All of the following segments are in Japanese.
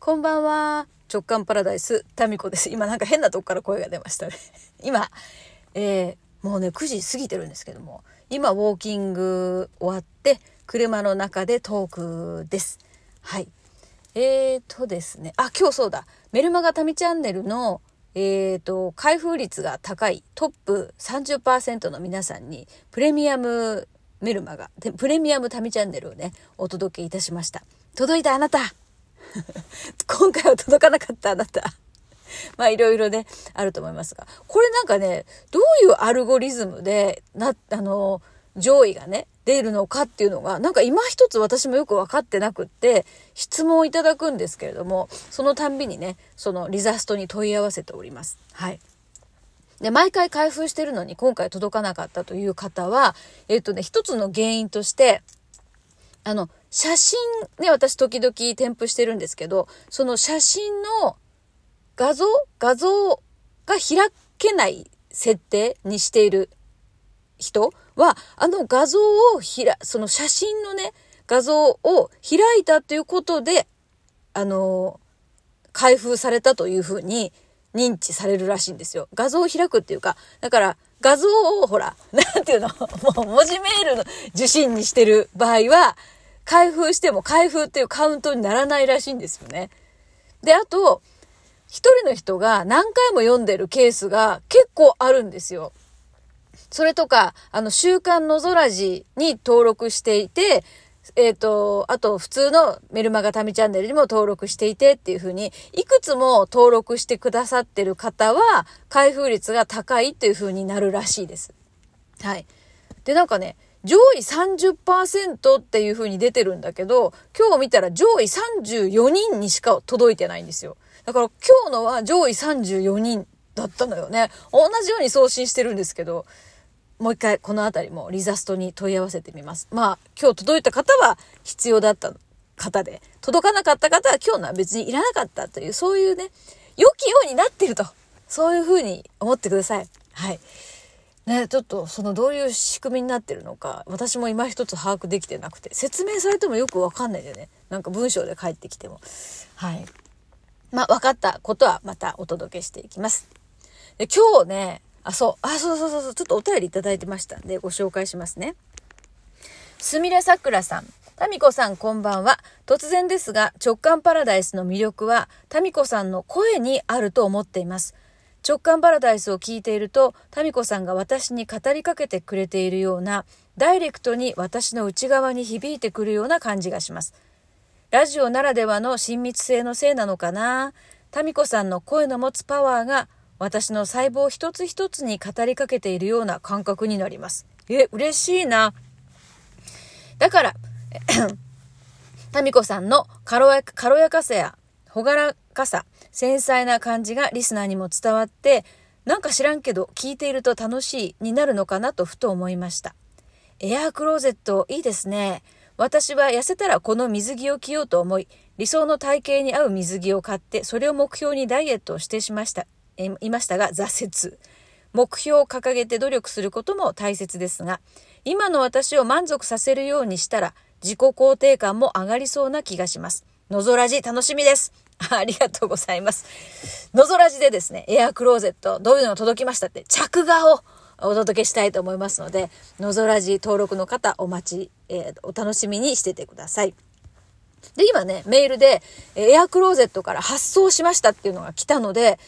こんばんは。直感パラダイス、タミコです。今なんか変なとこから声が出ましたね。今、えー、もうね、9時過ぎてるんですけども、今ウォーキング終わって、車の中でトークです。はい。えーとですね、あ、今日そうだ。メルマガタミチャンネルの、えーと、開封率が高いトップ30%の皆さんに、プレミアムメルマガ、プレミアムタミチャンネルをね、お届けいたしました。届いたあなた 今回は届かなかったあなた。まあいろいろね、あると思いますが。これなんかね、どういうアルゴリズムで、な、あの、上位がね、出るのかっていうのが、なんか今一つ私もよく分かってなくって、質問をいただくんですけれども、そのたんびにね、そのリザストに問い合わせております。はい。で、毎回開封してるのに今回届かなかったという方は、えっ、とね、一つの原因として、あの、写真ね、私時々添付してるんですけど、その写真の画像画像が開けない設定にしている人は、あの画像をひら、その写真のね、画像を開いたということで、あの、開封されたというふうに認知されるらしいんですよ。画像を開くっていうか、だから画像をほら、なんていうの、もう文字メールの受信にしてる場合は、開封しても開封っていうカウントにならないらしいんですよね。で、あと、一人の人が何回も読んでるケースが結構あるんですよ。それとか、あの、週刊のぞらじに登録していて、えっ、ー、と、あと普通のメルマガタミチャンネルにも登録していてっていうふうに、いくつも登録してくださってる方は、開封率が高いっていうふうになるらしいです。はい。で、なんかね、上位30%っていう風に出てるんだけど、今日見たら上位34人にしか届いてないんですよ。だから今日のは上位34人だったのよね。同じように送信してるんですけど、もう一回このあたりもリザストに問い合わせてみます。まあ、今日届いた方は必要だった方で、届かなかった方は今日のは別にいらなかったという、そういうね、良きようになってると。そういう風に思ってください。はい。ね、ちょっとそのどういう仕組みになってるのか、私も今一つ把握できてなくて、説明されてもよくわかんないでね。なんか文章で返ってきても。はい。まあ、分かったことはまたお届けしていきます。で今日ね、あ、そう、あ、そうそうそうそう、ちょっとお便りいただいてましたんで、ご紹介しますね。すみれさくらさん。タミコさんこんばんは。突然ですが、直感パラダイスの魅力は、タミコさんの声にあると思っています。直感パラダイスを聞いていると、タミコさんが私に語りかけてくれているような、ダイレクトに私の内側に響いてくるような感じがします。ラジオならではの親密性のせいなのかなタミコさんの声の持つパワーが私の細胞一つ一つに語りかけているような感覚になります。え、嬉しいな。だから、タミコさんの軽や軽やかさや朗らかさ、繊細な感じがリスナーにも伝わって、なんか知らんけど聞いていると楽しいになるのかなとふと思いました。エアークローゼットいいですね。私は痩せたらこの水着を着ようと思い、理想の体型に合う水着を買って、それを目標にダイエットをしてしました、いましたが挫折。目標を掲げて努力することも大切ですが、今の私を満足させるようにしたら、自己肯定感も上がりそうな気がします。のぞらじ楽しみです。ありがとうございます。のぞらじでですね、エアクローゼット、どういうのが届きましたって、着画をお届けしたいと思いますので、のぞらじ登録の方、お待ち、えー、お楽しみにしててください。で、今ね、メールで、エアクローゼットから発送しましたっていうのが来たので、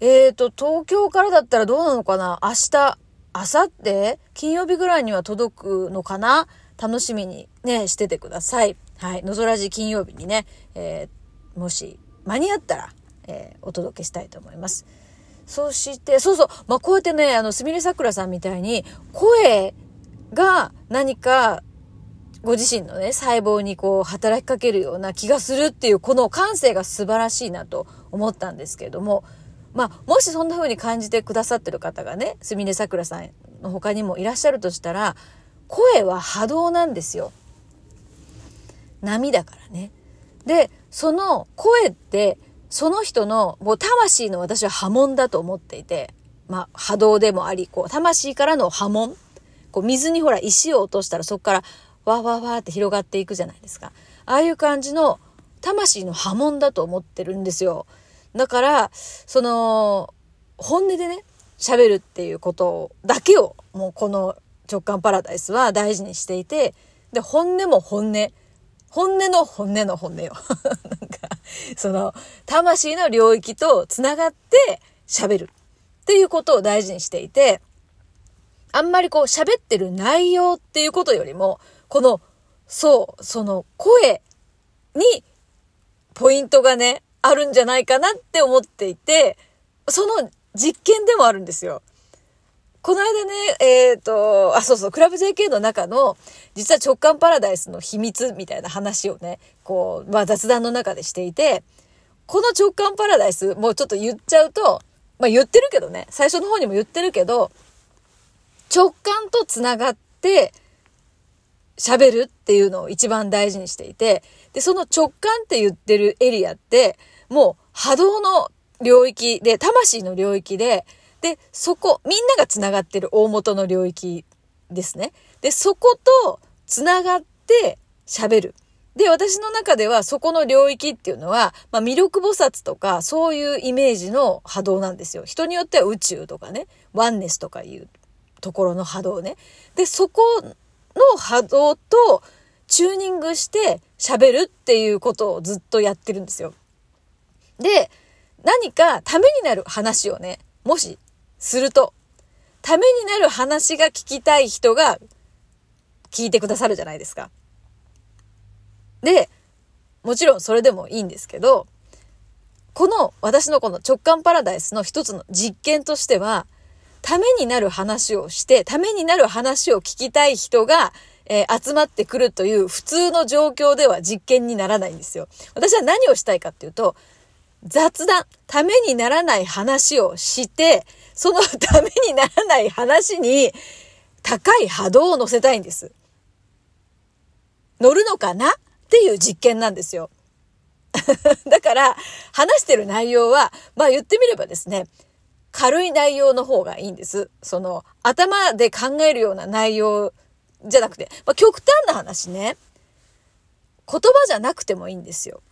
えっ、ー、と、東京からだったらどうなのかな？明日、明後日？金曜日ぐらいには届くのかな？楽しみにね、しててください。はい。のぞらじ金曜日にね、えー、もし間に合ったら、えー、お届けしたいと思います。そして、そうそう、まあ、こうやってね、あの、すみれさくらさんみたいに、声が何か、ご自身のね、細胞にこう、働きかけるような気がするっていう、この感性が素晴らしいなと思ったんですけれども、まあ、もしそんな風に感じてくださってる方がね、すみれさくらさんの他にもいらっしゃるとしたら、声は波動なんですよ。波だからね。で、その声って、その人のもう魂の私は波紋だと思っていて、まあ波動でもあり、こう魂からの波紋。こう水にほら石を落としたらそこからわわわって広がっていくじゃないですか。ああいう感じの魂の波紋だと思ってるんですよ。だから、その、本音でね、喋るっていうことだけを、もうこの直感パラダイスは大事にしていて、で、本音も本音。本音の本音の本音よ。なんか、その、魂の領域と繋がって喋るっていうことを大事にしていて、あんまりこう喋ってる内容っていうことよりも、この、そう、その声にポイントがね、あるんじゃないかなって思っていて、その実験でもあるんですよ。この間ね、えっ、ー、と、あ、そうそう、クラブ JK の中の、実は直感パラダイスの秘密みたいな話をね、こう、まあ雑談の中でしていて、この直感パラダイス、もうちょっと言っちゃうと、まあ言ってるけどね、最初の方にも言ってるけど、直感と繋がって喋るっていうのを一番大事にしていて、で、その直感って言ってるエリアって、もう波動の領域で、魂の領域で、で、そこ、みんなが繋がってる大元の領域ですね。で、そこと繋がって喋る。で、私の中ではそこの領域っていうのは、まあ、魅力菩薩とか、そういうイメージの波動なんですよ。人によっては宇宙とかね、ワンネスとかいうところの波動ね。で、そこの波動とチューニングして喋るっていうことをずっとやってるんですよ。で、何かためになる話をね、もしすると、ためになる話が聞きたい人が聞いてくださるじゃないですか。で、もちろんそれでもいいんですけど、この私のこの直感パラダイスの一つの実験としては、ためになる話をして、ためになる話を聞きたい人が、えー、集まってくるという普通の状況では実験にならないんですよ。私は何をしたいかっていうと、雑談、ためにならない話をして、その ためにならない話に高い波動を乗せたいんです。乗るのかな？っていう実験なんですよ。だから、話してる内容は、まあ言ってみればですね、軽い内容の方がいいんです。その、頭で考えるような内容じゃなくて、まあ極端な話ね、言葉じゃなくてもいいんですよ。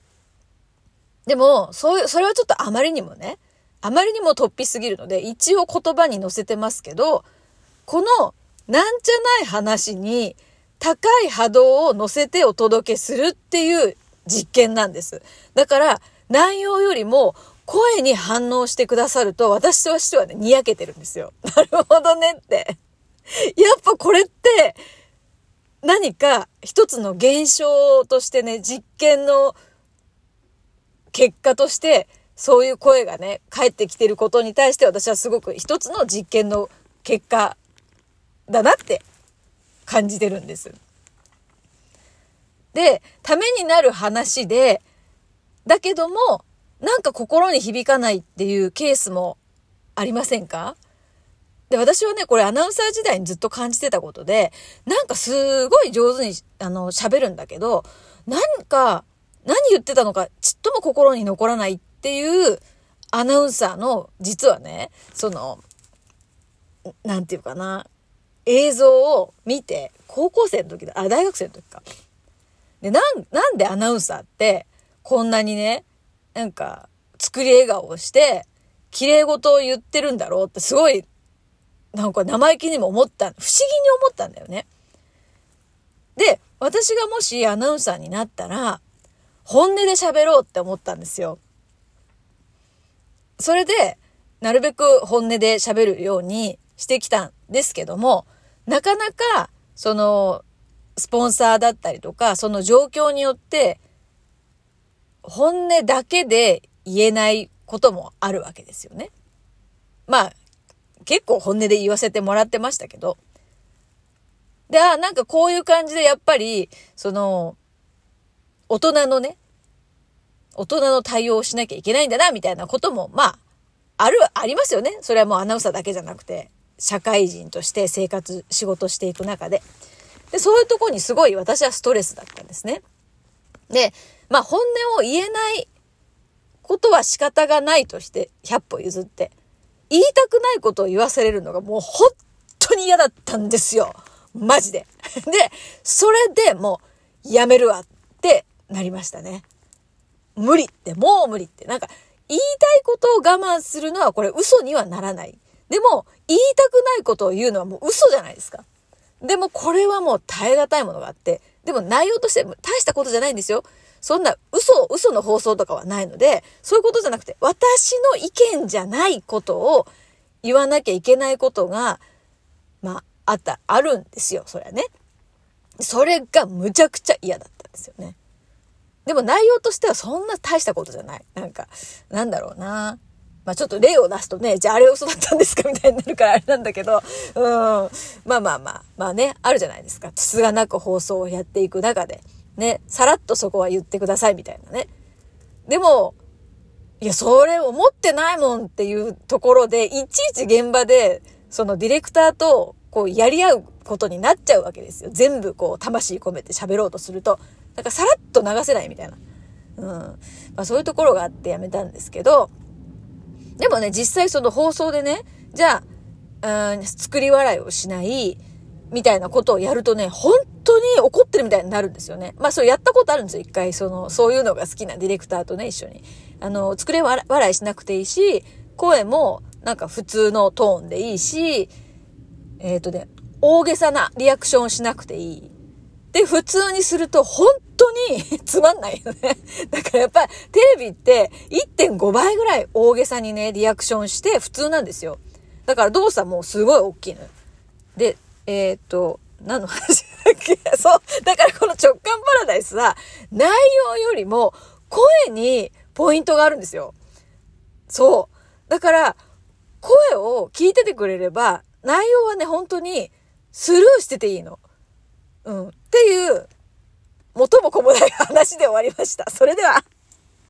でも、そういう、それはちょっとあまりにもね、あまりにも突飛すぎるので、一応言葉に載せてますけど、この、なんじゃない話に、高い波動を乗せてお届けするっていう実験なんです。だから、内容よりも、声に反応してくださると、私としてはね、にやけてるんですよ。なるほどねって。やっぱこれって、何か一つの現象としてね、実験の結果として、そういう声がね、返ってきてることに対して私はすごく一つの実験の結果だなって感じてるんです。で、ためになる話で、だけども、なんか心に響かないっていうケースもありませんか？で、私はね、これアナウンサー時代にずっと感じてたことで、なんかすごい上手に、あの、喋るんだけど、なんか、何言ってたのかちっとも心に残らないっていうアナウンサーの実はね、その、なんていうかな、映像を見て、高校生の時だ、あ、大学生の時か。で、なん、なんでアナウンサーってこんなにね、なんか作り笑顔をして、綺麗事を言ってるんだろうってすごい、なんか生意気にも思った、不思議に思ったんだよね。で、私がもしアナウンサーになったら、本音で喋ろうって思ったんですよ。それで、なるべく本音で喋るようにしてきたんですけども、なかなか、その、スポンサーだったりとか、その状況によって、本音だけで言えないこともあるわけですよね。まあ、結構本音で言わせてもらってましたけど。で、あ、なんかこういう感じでやっぱり、その、大人のね、大人の対応をしなきゃいけないんだな、みたいなことも、まあ、ある、ありますよね。それはもうアナウンサーだけじゃなくて、社会人として生活、仕事していく中で。で、そういうとこにすごい私はストレスだったんですね。で、まあ本音を言えないことは仕方がないとして、100歩譲って、言いたくないことを言わされるのがもう本当に嫌だったんですよ。マジで。で、それでもうやめるわってなりましたね。無理って、もう無理って。なんか、言いたいことを我慢するのはこれ嘘にはならない。でも、言いたくないことを言うのはもう嘘じゃないですか。でもこれはもう耐え難いものがあって、でも内容として大したことじゃないんですよ。そんな嘘、嘘の放送とかはないので、そういうことじゃなくて、私の意見じゃないことを言わなきゃいけないことが、まあ、あった、あるんですよ、それはね。それがむちゃくちゃ嫌だったんですよね。でも内容としてはそんな大したことじゃない。なんか、なんだろうな。まあちょっと例を出すとね、じゃああれ嘘だったんですかみたいになるからあれなんだけど、うん。まあまあまあ、まあね、あるじゃないですか。つがなく放送をやっていく中で、ね、さらっとそこは言ってくださいみたいなね。でも、いや、それ思ってないもんっていうところで、いちいち現場で、そのディレクターと、こう、やり合うことになっちゃうわけですよ。全部、こう、魂込めて喋ろうとすると。だか、さらっと流せないみたいな。うん。まあ、そういうところがあってやめたんですけど、でもね、実際その放送でね、じゃあ、うん、作り笑いをしない、みたいなことをやるとね、本当に怒ってるみたいになるんですよね。まあ、それやったことあるんですよ、一回。その、そういうのが好きなディレクターとね、一緒に。あの、作り笑いしなくていいし、声も、なんか普通のトーンでいいし、えっ、ー、とね、大げさなリアクションしなくていい。で、普通にすると本当に つまんないよね。だからやっぱテレビって1.5倍ぐらい大げさにね、リアクションして普通なんですよ。だから動作もすごい大きいのよ。で、えっ、と、何の話だっけ？そう。だからこの直感パラダイスは内容よりも声にポイントがあるんですよ。そう。だから声を聞いててくれれば内容はね、本当にスルーしてていいの。うん。っていう、元も子もない話で終わりました。それでは。